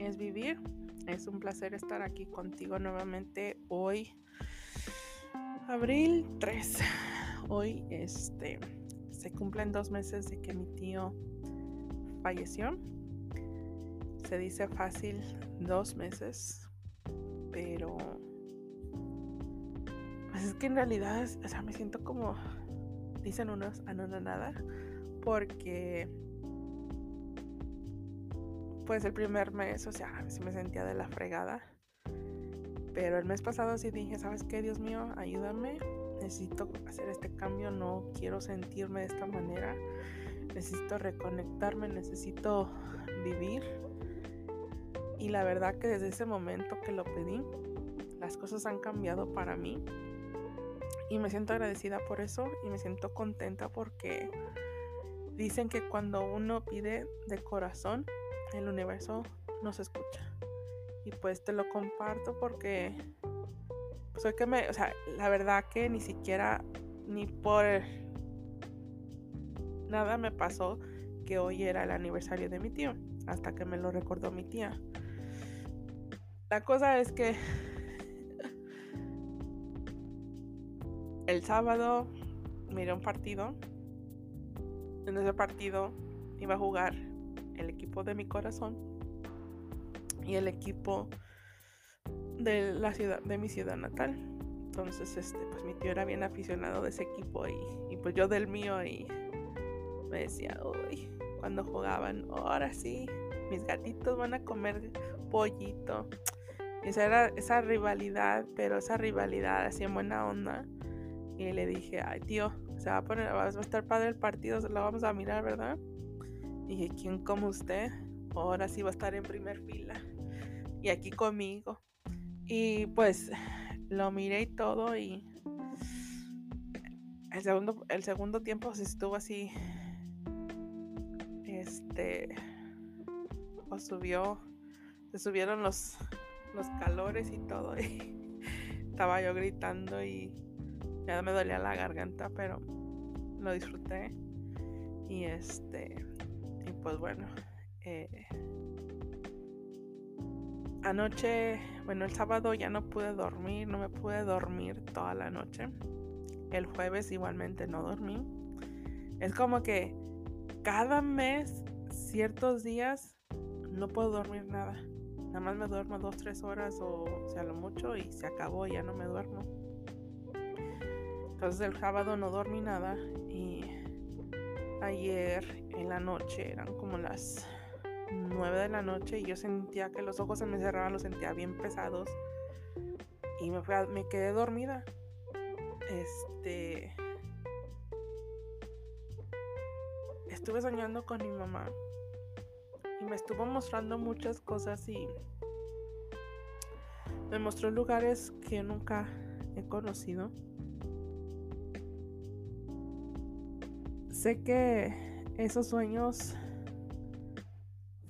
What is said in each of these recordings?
Es vivir. Es un placer estar aquí contigo nuevamente hoy, abril 3. Hoy este, se cumplen dos meses de que mi tío falleció. Se dice fácil dos meses, pero pues es que en realidad, o sea, me siento como, dicen unos, nada porque pues el primer mes, o sea, sí me sentía de la fregada. Pero el mes pasado sí dije, ¿sabes qué, Dios mío? Ayúdame. Necesito hacer este cambio, no quiero sentirme de esta manera. Necesito reconectarme, necesito vivir. Y la verdad que desde ese momento que lo pedí, las cosas han cambiado para mí. Y me siento agradecida por eso y me siento contenta porque dicen que cuando uno pide de corazón, el universo nos escucha. Y pues te lo comparto porque soy que me, o sea, la verdad que ni siquiera ni por nada me pasó que hoy era el aniversario de mi tío, hasta que me lo recordó mi tía. La cosa es que el sábado miré un partido. En ese partido iba a jugar el equipo de mi corazón y el equipo de la ciudad de mi ciudad natal. Entonces, este, pues mi tío era bien aficionado de ese equipo y, y pues yo del mío y me decía, uy, cuando jugaban, ahora sí, mis gatitos van a comer pollito. Esa era esa rivalidad, pero esa rivalidad así en buena onda. Y le dije, ay tío, se va a poner, va a estar padre el partido, lo vamos a mirar, ¿verdad? Dije, ¿quién como usted? Ahora sí va a estar en primer fila. Y aquí conmigo. Y pues lo miré y todo y el segundo, el segundo tiempo se estuvo así. Este. Pues subió. Se subieron los, los calores y todo. Y estaba yo gritando y ya me dolía la garganta, pero lo disfruté. Y este. Y pues bueno, eh, anoche, bueno, el sábado ya no pude dormir, no me pude dormir toda la noche. El jueves igualmente no dormí. Es como que cada mes, ciertos días, no puedo dormir nada. Nada más me duermo dos, tres horas o sea lo mucho y se acabó, ya no me duermo. Entonces el sábado no dormí nada y ayer en la noche, eran como las 9 de la noche y yo sentía que los ojos se me cerraban, los sentía bien pesados y me, quedé dormida. Este... Estuve soñando con mi mamá y me estuvo mostrando muchas cosas y me mostró lugares que nunca he conocido. sé que esos sueños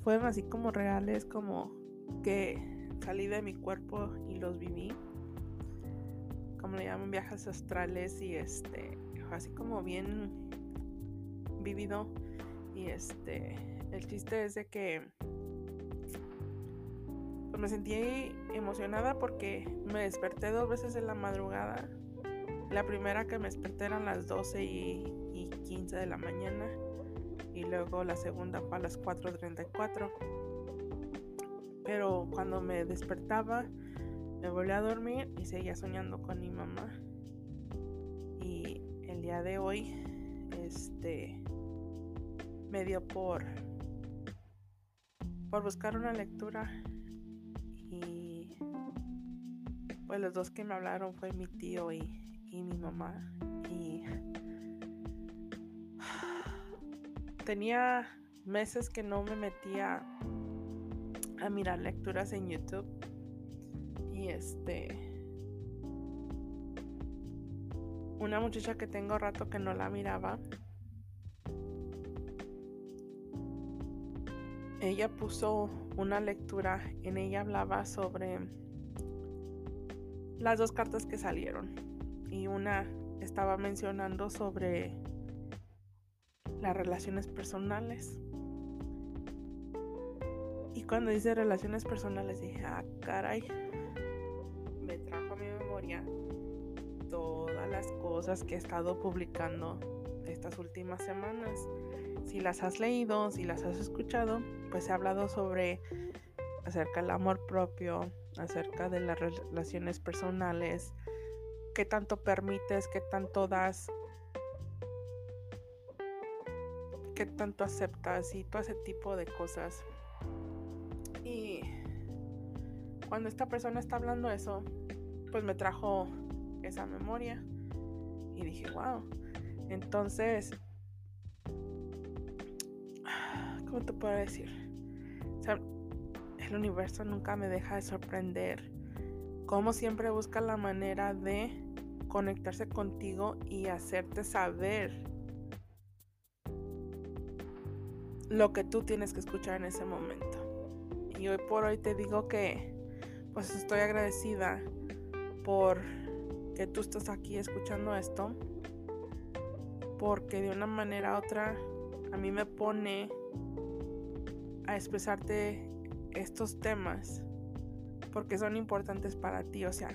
fueron así como reales, como que salí de mi cuerpo y los viví. Como le llaman viajes astrales y este, así como bien vivido. Y este, el chiste es de que pues me sentí emocionada porque me desperté dos veces en la madrugada. La primera que me desperté eran las 12 y y 15 de la mañana y luego la segunda fue a las 4.34. Pero cuando me despertaba, me volví a dormir y seguía soñando con mi mamá. Y el día de hoy, este, me dio por, por buscar una lectura y pues los dos que me hablaron fue mi tío y, y mi mamá. Tenía meses que no me metía a mirar lecturas en YouTube. Y este. Una muchacha que tengo rato que no la miraba. Ella puso una lectura. En ella hablaba sobre las dos cartas que salieron. Y una estaba mencionando sobre las relaciones personales. Y cuando dice relaciones personales dije, ah, caray, me trajo a mi memoria todas las cosas que he estado publicando estas últimas semanas. Si las has leído, si las has escuchado, pues he hablado sobre acerca del amor propio, acerca de las relaciones personales, qué tanto permites, qué tanto das, qué tanto aceptas y todo ese tipo de cosas. Y cuando esta persona está hablando eso, pues me trajo esa memoria y dije, wow. Entonces, ¿cómo te puedo decir? el universo nunca me deja de sorprender. Como siempre busca la manera de conectarse contigo y hacerte saber lo que tú tienes que escuchar en ese momento. Y hoy por hoy te digo que pues estoy agradecida por que tú estás aquí escuchando esto. Porque de una manera u otra a mí me pone a expresarte estos temas porque son importantes para ti. O sea,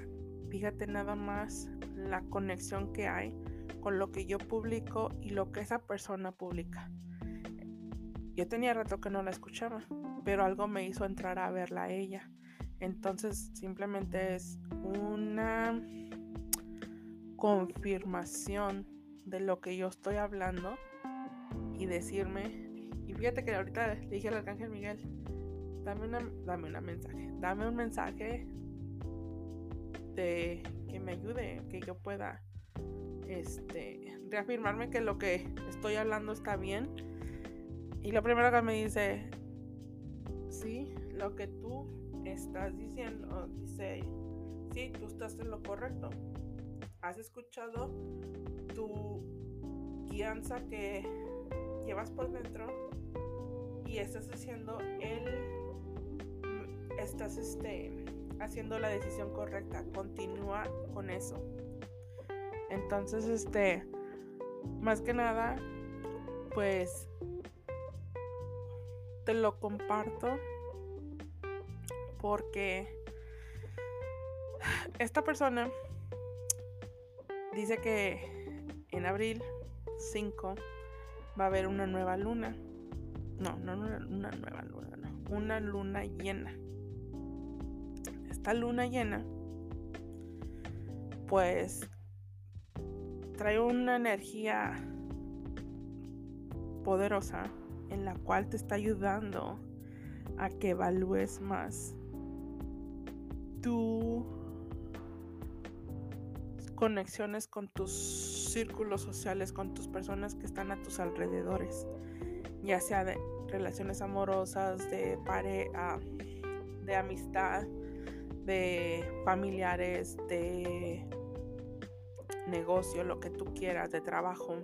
fíjate nada más la conexión que hay con lo que yo publico y lo que esa persona publica. Yo tenía rato que no la escuchaba, pero algo me hizo entrar a verla a ella. Entonces simplemente es una confirmación de lo que yo estoy hablando y decirme, y fíjate que ahorita le dije al arcángel Miguel, dame una, dame una mensaje, dame un mensaje de que me ayude, que yo pueda este reafirmarme que lo que estoy hablando está bien y lo primero que me dice, sí, lo que tú estás diciendo, dice, sí, tú estás en lo correcto. Has escuchado tu guianza que llevas por dentro y estás haciendo el estás este haciendo la decisión correcta continúa con eso entonces este más que nada pues te lo comparto porque esta persona dice que en abril 5 va a haber una nueva luna. No, no una, nueva luna, no. Una luna llena. Esta luna llena, pues, trae una energía poderosa en la cual te está ayudando a que evalúes más tus conexiones con tus círculos sociales, con tus personas que están a tus alrededores, ya sea de relaciones amorosas, de pareja, de amistad, de familiares, de negocio, lo que tú quieras, de trabajo.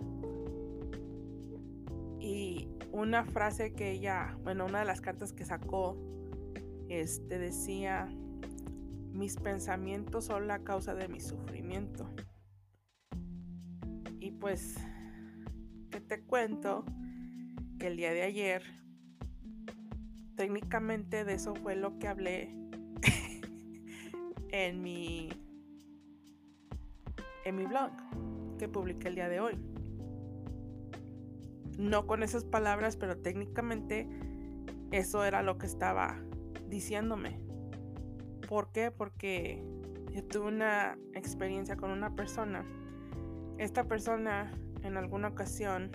Y una frase que ella, bueno, una de las cartas que sacó, este decía, mis pensamientos son la causa de mi sufrimiento. Y pues, ¿qué te cuento? Que el día de ayer, técnicamente de eso fue lo que hablé en mi en mi blog que publiqué el día de hoy no con esas palabras, pero técnicamente eso era lo que estaba diciéndome. ¿Por qué? Porque yo tuve una experiencia con una persona. Esta persona en alguna ocasión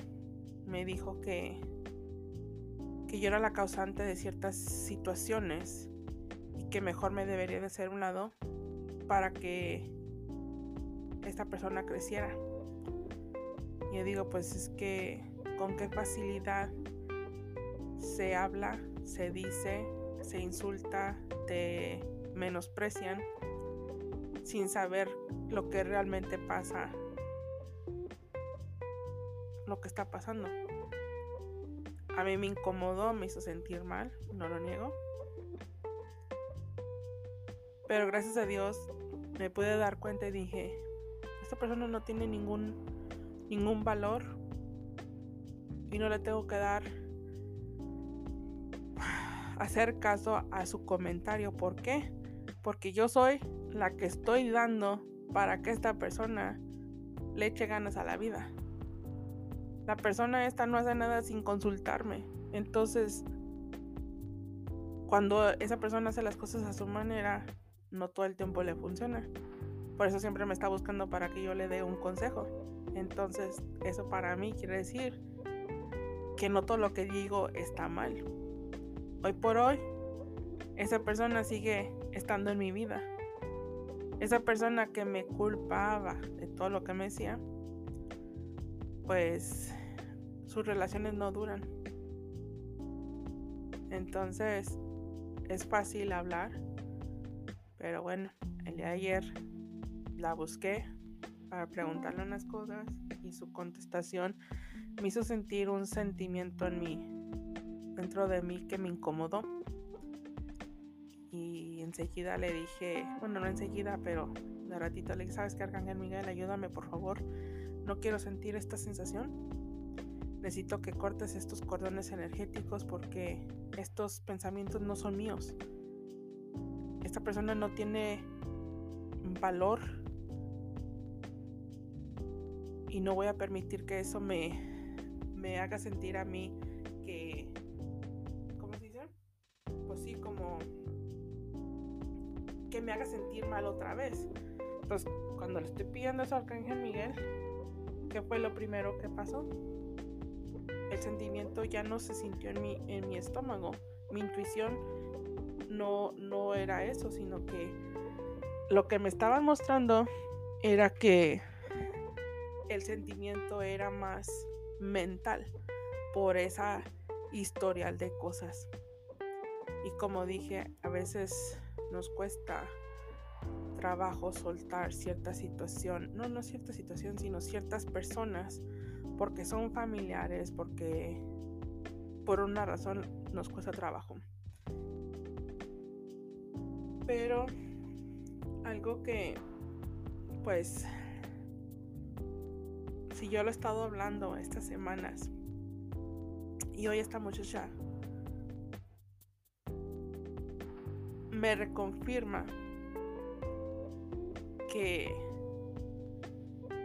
me dijo que, que yo era la causante de ciertas situaciones y que mejor me debería de hacer un lado para que esta persona creciera. Yo digo, pues es que con qué facilidad se habla, se dice, se insulta, te menosprecian sin saber lo que realmente pasa, lo que está pasando. A mí me incomodó, me hizo sentir mal, no lo niego. Pero gracias a Dios me pude dar cuenta y dije, esta persona no tiene ningún ningún valor y no le tengo que dar hacer caso a su comentario. ¿Por qué? Porque yo soy la que estoy dando para que esta persona le eche ganas a la vida. La persona esta no hace nada sin consultarme. Entonces, cuando esa persona hace las cosas a su manera, no todo el tiempo le funciona. Por eso siempre me está buscando para que yo le dé un consejo. Entonces, eso para mí quiere decir que no todo lo que digo está mal. Hoy por hoy, esa persona sigue estando en mi vida. Esa persona que me culpaba de todo lo que me decía, pues sus relaciones no duran. Entonces, es fácil hablar, pero bueno, el de ayer la busqué para preguntarle unas cosas y su contestación me hizo sentir un sentimiento en mí, dentro de mí que me incomodó. Y enseguida le dije, bueno, no enseguida, pero de ratito le dije, ¿sabes qué, Arcángel Miguel? Ayúdame, por favor. No quiero sentir esta sensación. Necesito que cortes estos cordones energéticos porque estos pensamientos no son míos. Esta persona no tiene valor y no voy a permitir que eso me, me haga sentir a mí que, ¿cómo se dice? Pues sí, como que me haga sentir mal otra vez. Entonces, cuando le estoy pidiendo eso al Arcángel Miguel, ¿qué fue lo primero que pasó? El sentimiento ya no se sintió en mi, en mi estómago. Mi intuición no, no era eso, sino que lo que me estaban mostrando era que el sentimiento era más mental por esa historial de cosas. Y como dije, a veces nos cuesta trabajo soltar cierta situación, no, no cierta situación, sino ciertas personas, porque son familiares, porque por una razón nos cuesta trabajo. Pero algo que, pues, si yo lo he estado hablando estas semanas y hoy esta muchacha me reconfirma que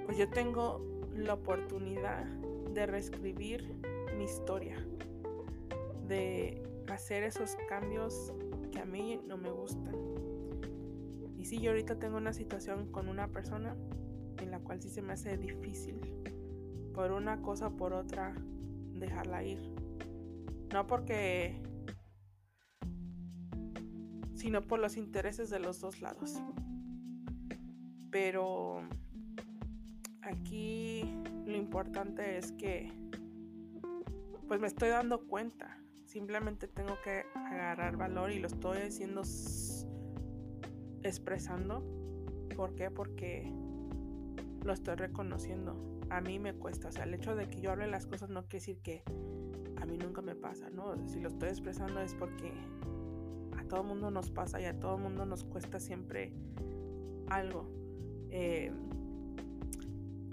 pues yo tengo la oportunidad de reescribir mi historia, de hacer esos cambios que a mí no me gustan. Y si yo ahorita tengo una situación con una persona en la cual sí se me hace difícil, por una cosa o por otra, dejarla ir. No porque, sino por los intereses de los dos lados. Pero aquí lo importante es que, pues me estoy dando cuenta. Simplemente tengo que agarrar valor y lo estoy haciendo expresando. ¿Por qué? Porque lo estoy reconociendo. A mí me cuesta. O sea, el hecho de que yo hable las cosas no quiere decir que a mí nunca me pasa, ¿no? Si lo estoy expresando es porque a todo mundo nos pasa y a todo mundo nos cuesta siempre algo. Eh,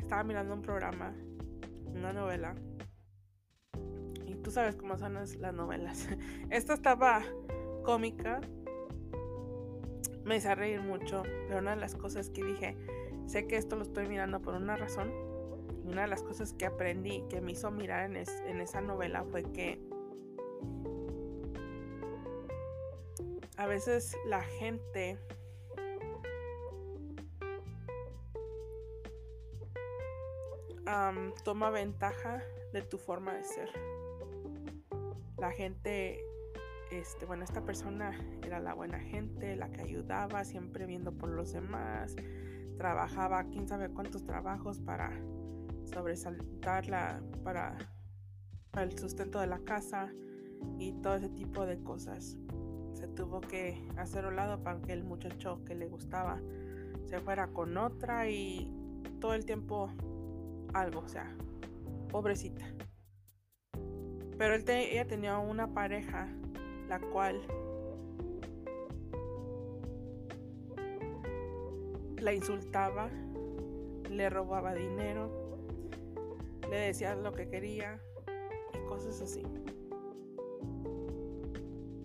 estaba mirando un programa, una novela, y tú sabes cómo son las novelas. Esta estaba cómica, me hizo reír mucho, pero una de las cosas que dije, Sé que esto lo estoy mirando por una razón. Una de las cosas que aprendí, que me hizo mirar en, esa novela fue que a veces la gente toma ventaja de tu forma de ser. La gente, este, bueno, esta persona era la buena gente, la que ayudaba, siempre viendo por los demás, trabajaba quién sabe cuántos trabajos para sobresaltar la, para, para el sustento de la casa y todo ese tipo de cosas. Se tuvo que hacer un lado para que el muchacho que le gustaba se fuera con otra y todo el tiempo algo, o sea, pobrecita. Pero él ella tenía una pareja la cual la insultaba, le robaba dinero, le decía lo que quería y cosas así.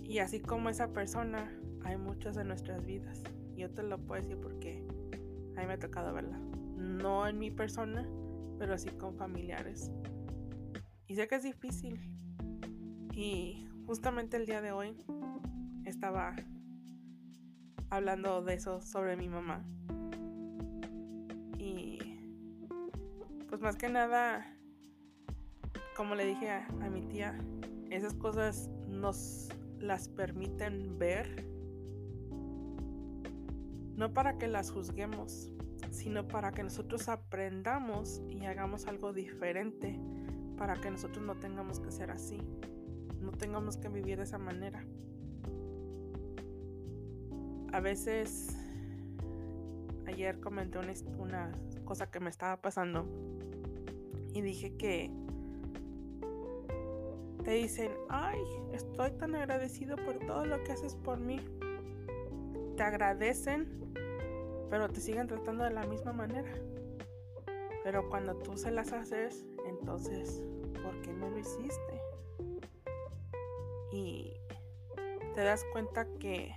Y así como esa persona, hay muchas en nuestras vidas. Yo te lo puedo decir porque a mí me ha tocado verla. No en mi persona, pero sí con familiares. Y sé que es difícil. Y justamente el día de hoy estaba hablando de eso sobre mi mamá. Más que nada, como le dije a, mi tía, esas cosas nos las permiten ver, no para que las juzguemos, sino para que nosotros aprendamos y hagamos algo diferente, para que nosotros no tengamos que ser así, no tengamos que vivir de esa manera. A veces, ayer comenté una, cosa que me estaba pasando y dije que te dicen, ay, estoy tan agradecido por todo lo que haces por mí. Te agradecen, pero te siguen tratando de la misma manera. Pero cuando tú se las haces, entonces, ¿por qué no lo hiciste? Y te das cuenta que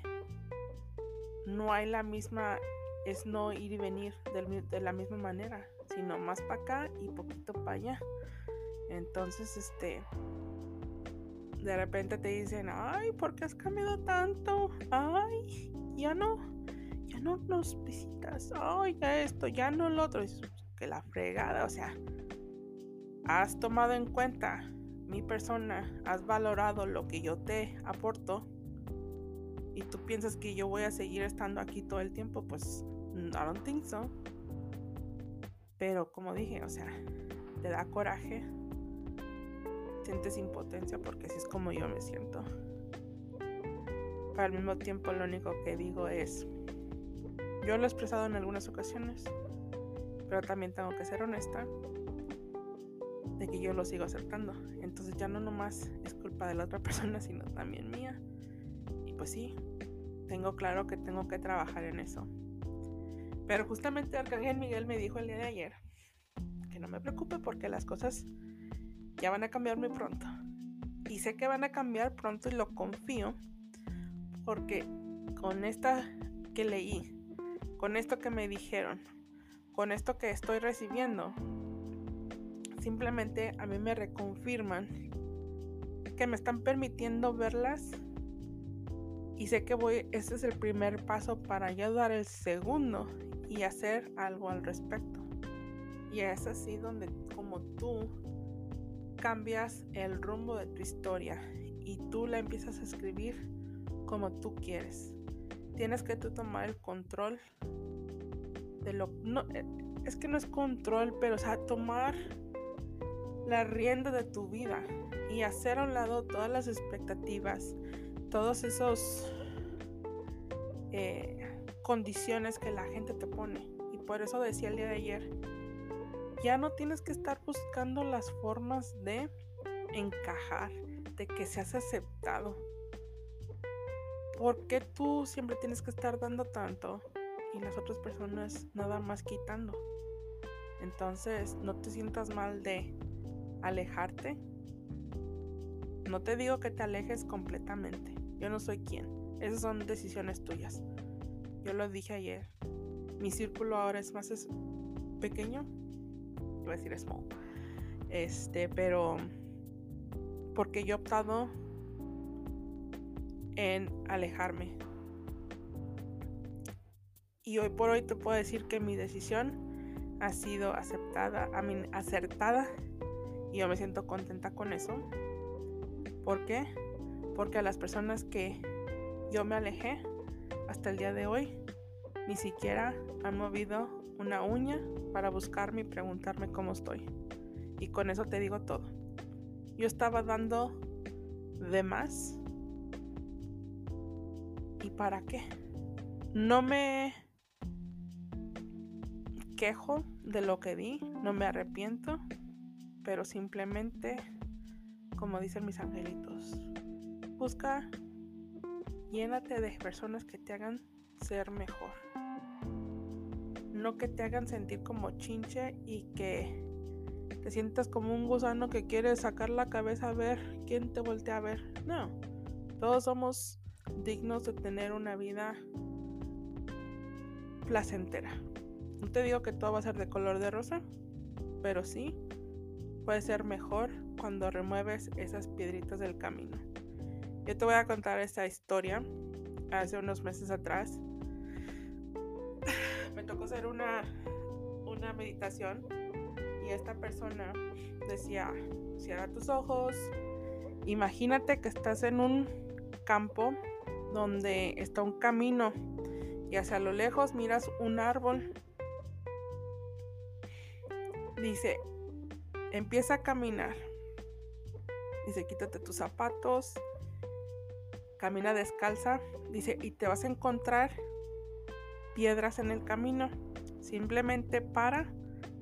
no hay la misma, es no ir y venir de la misma manera, sino más para acá y poquito para allá. Entonces, este, de repente te dicen, ay, ¿por qué has cambiado tanto? Ay, ya no, ya no nos visitas, ay, ya esto, ya no lo otro. Es que la fregada, o sea, has tomado en cuenta mi persona, has valorado lo que yo te aporto y tú piensas que yo voy a seguir estando aquí todo el tiempo, pues I don't think so. Pero como dije, o sea, te da coraje sientes impotencia porque así es como yo me siento. Pero al mismo tiempo lo único que digo es, yo lo he expresado en algunas ocasiones, pero también tengo que ser honesta de que yo lo sigo aceptando. Entonces ya no nomás es culpa de la otra persona, sino también mía. Y pues sí, tengo claro que tengo que trabajar en eso. Pero justamente Arcángel Miguel me dijo el día de ayer que no me preocupe porque las cosas ya van a cambiar muy pronto. Y sé que van a cambiar pronto y lo confío porque con esta que leí, con esto que me dijeron, con esto que estoy recibiendo, simplemente a mí me reconfirman que me están permitiendo verlas y sé que voy, este es el primer paso para ya dar el segundo y hacer algo al respecto. Y es así donde como tú cambias el rumbo de tu historia y tú la empiezas a escribir como tú quieres. Tienes que tú tomar el control de lo no eh, es que no es control, pero o sea, tomar la rienda de tu vida y hacer a un lado todas las expectativas, todos esos eh, condiciones que la gente te pone. Y por eso decía el día de ayer, ya no tienes que estar buscando las formas de encajar, de que seas aceptado. ¿Por qué tú siempre tienes que estar dando tanto y las otras personas nada más quitando? Entonces, no te sientas mal de alejarte. No te digo que te alejes completamente. Yo no soy quien. Esas son decisiones tuyas. Yo lo dije ayer. Mi círculo ahora es más pequeño a decir small. Este, pero porque yo he optado en alejarme. Y hoy por hoy te puedo decir que mi decisión ha sido aceptada, a mí acertada y yo me siento contenta con eso. ¿Por qué? Porque a las personas que yo me alejé hasta el día de hoy ni siquiera han movido una uña para buscarme y preguntarme cómo estoy. Y con eso te digo todo. Yo estaba dando de más. ¿Y para qué? No me quejo de lo que di, no me arrepiento, pero simplemente, como dicen mis angelitos, busca, llénate de personas que te hagan ser mejor no que te hagan sentir como chinche y que te sientas como un gusano que quiere sacar la cabeza a ver quién te voltea a ver. No, Todos somos dignos de tener una vida placentera. No te digo que todo va a ser de color de rosa, pero sí puede ser mejor cuando remueves esas piedritas del camino. Yo te voy a contar esta historia hace unos meses atrás. Me tocó hacer una, una meditación y esta persona decía, cierra tus ojos, imagínate que estás en un campo donde está un camino y hacia lo lejos miras un árbol. Dice, empieza a caminar. Dice, quítate tus zapatos, camina descalza. Dice, y te vas a encontrar piedras en el camino. Simplemente para,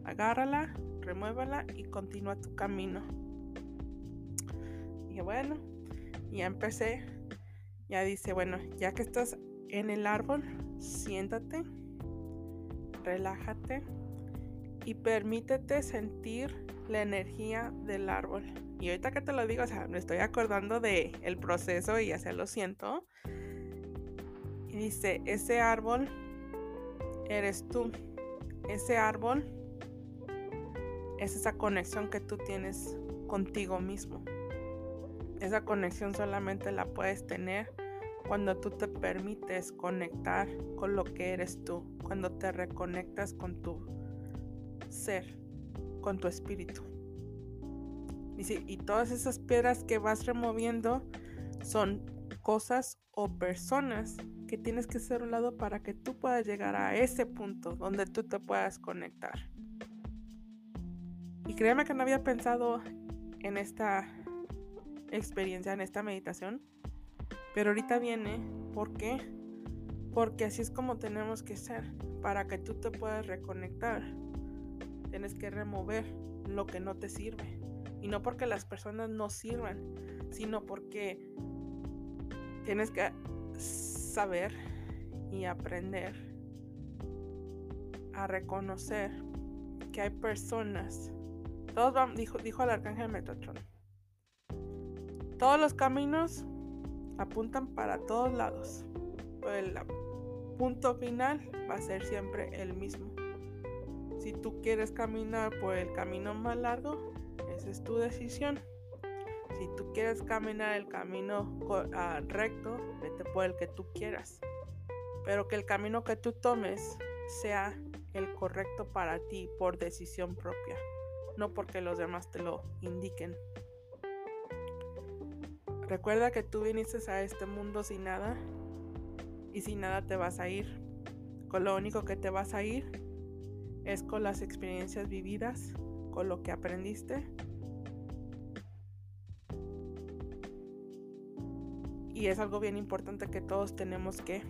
agárrala, remuévala y continúa tu camino. Y bueno, ya empecé. Ya dice, bueno, ya que estás en el árbol, siéntate, relájate y permítete sentir la energía del árbol. Y ahorita que te lo digo, o sea, me estoy acordando de el proceso y ya lo siento. Y dice, ese árbol eres tú. Ese árbol es esa conexión que tú tienes contigo mismo. Esa conexión solamente la puedes tener cuando tú te permites conectar con lo que eres tú, cuando te reconectas con tu ser, con tu espíritu. y todas esas piedras que vas removiendo son cosas o personas que tienes que ser un lado para que tú puedas llegar a ese punto donde tú te puedas conectar. Y créeme que no había pensado en esta experiencia, en esta meditación, pero ahorita viene, ¿por qué? Porque así es como tenemos que ser, para que tú te puedas reconectar. Tienes que remover lo que no te sirve. Y no porque las personas no sirvan, sino porque tienes que saber y aprender a reconocer que hay personas. Todos dijo, dijo el arcángel Metatron. Todos los caminos apuntan para todos lados. Pero el punto final va a ser siempre el mismo. Si tú quieres caminar por el camino más largo, esa es tu decisión. Si tú quieres caminar el camino ah, recto, vete por el que tú quieras. Pero que el camino que tú tomes sea el correcto para ti por decisión propia, no porque los demás te lo indiquen. Recuerda que tú viniste a este mundo sin nada y sin nada te vas a ir. Con lo único que te vas a ir es con las experiencias vividas, con lo que aprendiste. Y es algo bien importante que todos tenemos que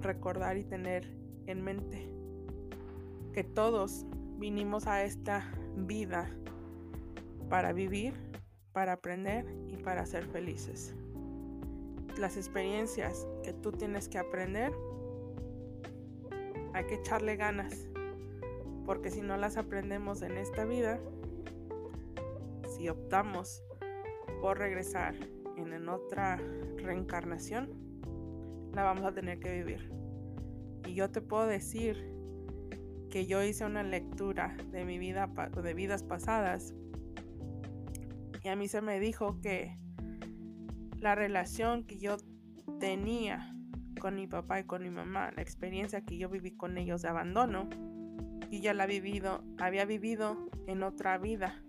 recordar y tener en mente. Que todos vinimos a esta vida para vivir para aprender y para ser felices. Las experiencias que tú tienes que aprender, hay que echarle ganas, porque si no las aprendemos en esta vida, si optamos por regresar en, otra reencarnación, la vamos a tener que vivir. Y yo te puedo decir que yo hice una lectura de mi vida, de vidas pasadas y a mí se me dijo que la relación que yo tenía con mi papá y con mi mamá, la experiencia que yo viví con ellos de abandono, y ya la vivido, había vivido en otra vida,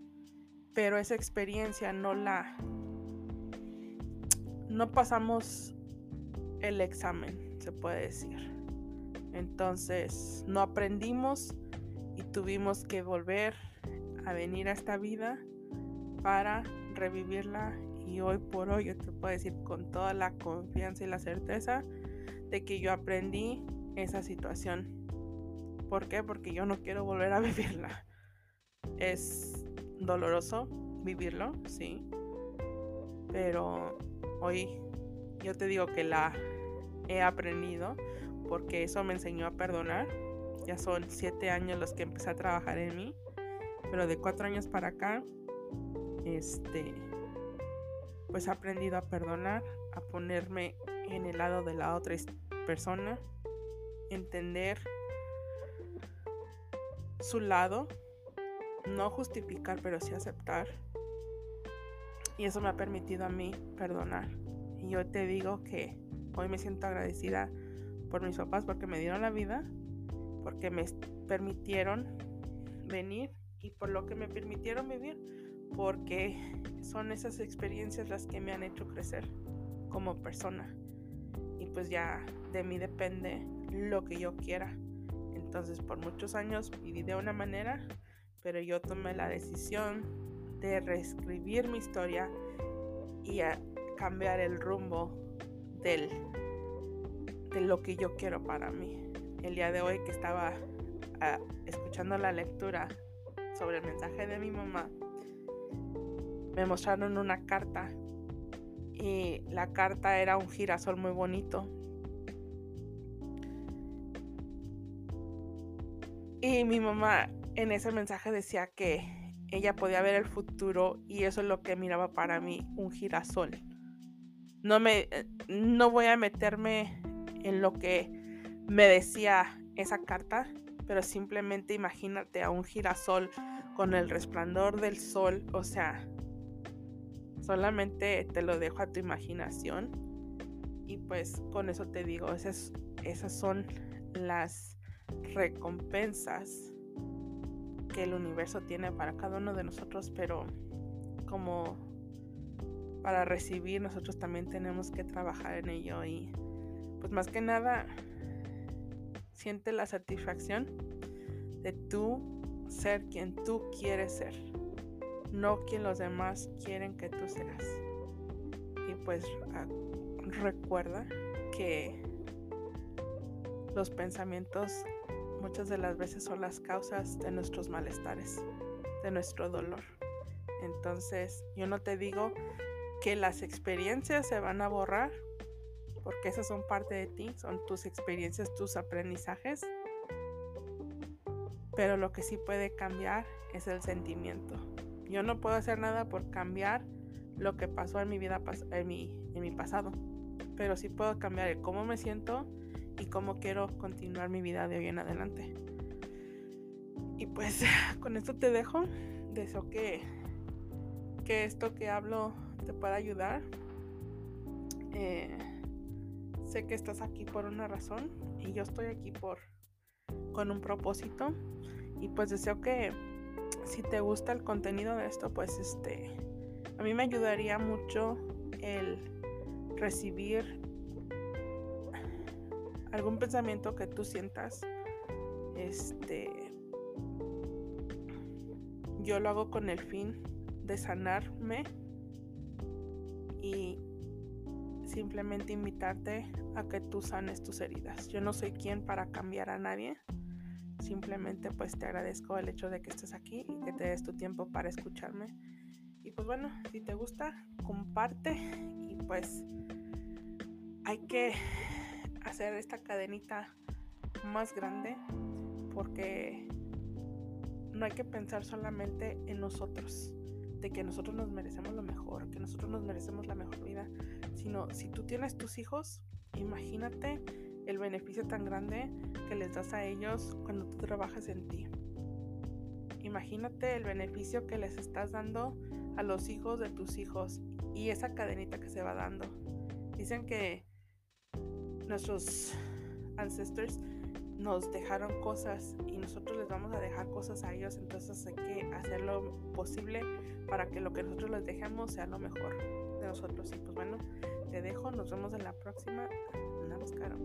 pero esa experiencia no la no pasamos el examen, se puede decir. Entonces, no aprendimos y tuvimos que volver a venir a esta vida para revivirla y hoy por hoy yo te puedo decir con toda la confianza y la certeza de que yo aprendí esa situación. ¿Por qué? Porque yo no quiero volver a vivirla. Es doloroso vivirlo, sí. Pero hoy yo te digo que la he aprendido porque eso me enseñó a perdonar. Ya son siete años los que empecé a trabajar en mí. Pero de cuatro años para acá este, pues he aprendido a perdonar, a ponerme en el lado de la otra persona, entender su lado, no justificar, pero sí aceptar. Y eso me ha permitido a mí perdonar. Y yo te digo que hoy me siento agradecida por mis papás porque me dieron la vida, porque me permitieron venir y por lo que me permitieron vivir, porque son esas experiencias las que me han hecho crecer como persona. Y pues ya de mí depende lo que yo quiera. Entonces por muchos años viví de una manera, pero yo tomé la decisión de reescribir mi historia y cambiar el rumbo del, de lo que yo quiero para mí. El día de hoy que estaba ah, escuchando la lectura sobre el mensaje de mi mamá, me mostraron una carta y la carta era un girasol muy bonito. Y mi mamá en ese mensaje decía que ella podía ver el futuro y eso es lo que miraba para mí, un girasol. No me no voy a meterme en lo que me decía esa carta, pero simplemente imagínate a un girasol con el resplandor del sol, o sea, Solamente te lo dejo a tu imaginación. Y pues con eso te digo, esas, esas son las recompensas que el universo tiene para cada uno de nosotros, pero como para recibir nosotros también tenemos que trabajar en ello y pues más que nada siente la satisfacción de tú ser quien tú quieres ser no quien los demás quieren que tú seas. Y pues ah, recuerda que los pensamientos muchas de las veces son las causas de nuestros malestares, de nuestro dolor. Entonces yo no te digo que las experiencias se van a borrar, porque esas son parte de ti, son tus experiencias, tus aprendizajes. Pero lo que sí puede cambiar es el sentimiento. Yo no puedo hacer nada por cambiar lo que pasó en mi vida, en mi, en mi pasado. Pero sí puedo cambiar el cómo me siento y cómo quiero continuar mi vida de hoy en adelante. Y pues con esto te dejo. Deseo que, que esto que hablo te pueda ayudar. Eh, sé que estás aquí por una razón y yo estoy aquí por con un propósito. Y pues deseo que si te gusta el contenido de esto, pues este, a mí me ayudaría mucho el recibir algún pensamiento que tú sientas. Este, yo lo hago con el fin de sanarme y simplemente invitarte a que tú sanes tus heridas. Yo no soy quien para cambiar a nadie. Simplemente pues te agradezco el hecho de que estés aquí y que te des tu tiempo para escucharme. Y pues bueno, si te gusta, comparte y pues hay que hacer esta cadenita más grande porque no hay que pensar solamente en nosotros, de que nosotros nos merecemos lo mejor, que nosotros nos merecemos la mejor vida, sino si tú tienes tus hijos, imagínate el beneficio tan grande que les das a ellos cuando tú trabajas en ti. Imagínate el beneficio que les estás dando a los hijos de tus hijos y esa cadenita que se va dando. Dicen que nuestros ancestors nos dejaron cosas y nosotros les vamos a dejar cosas a ellos, entonces hay que hacer lo posible para que lo que nosotros les dejemos sea lo mejor de nosotros. Y pues bueno, te dejo, nos vemos en la próxima. Namaskaram.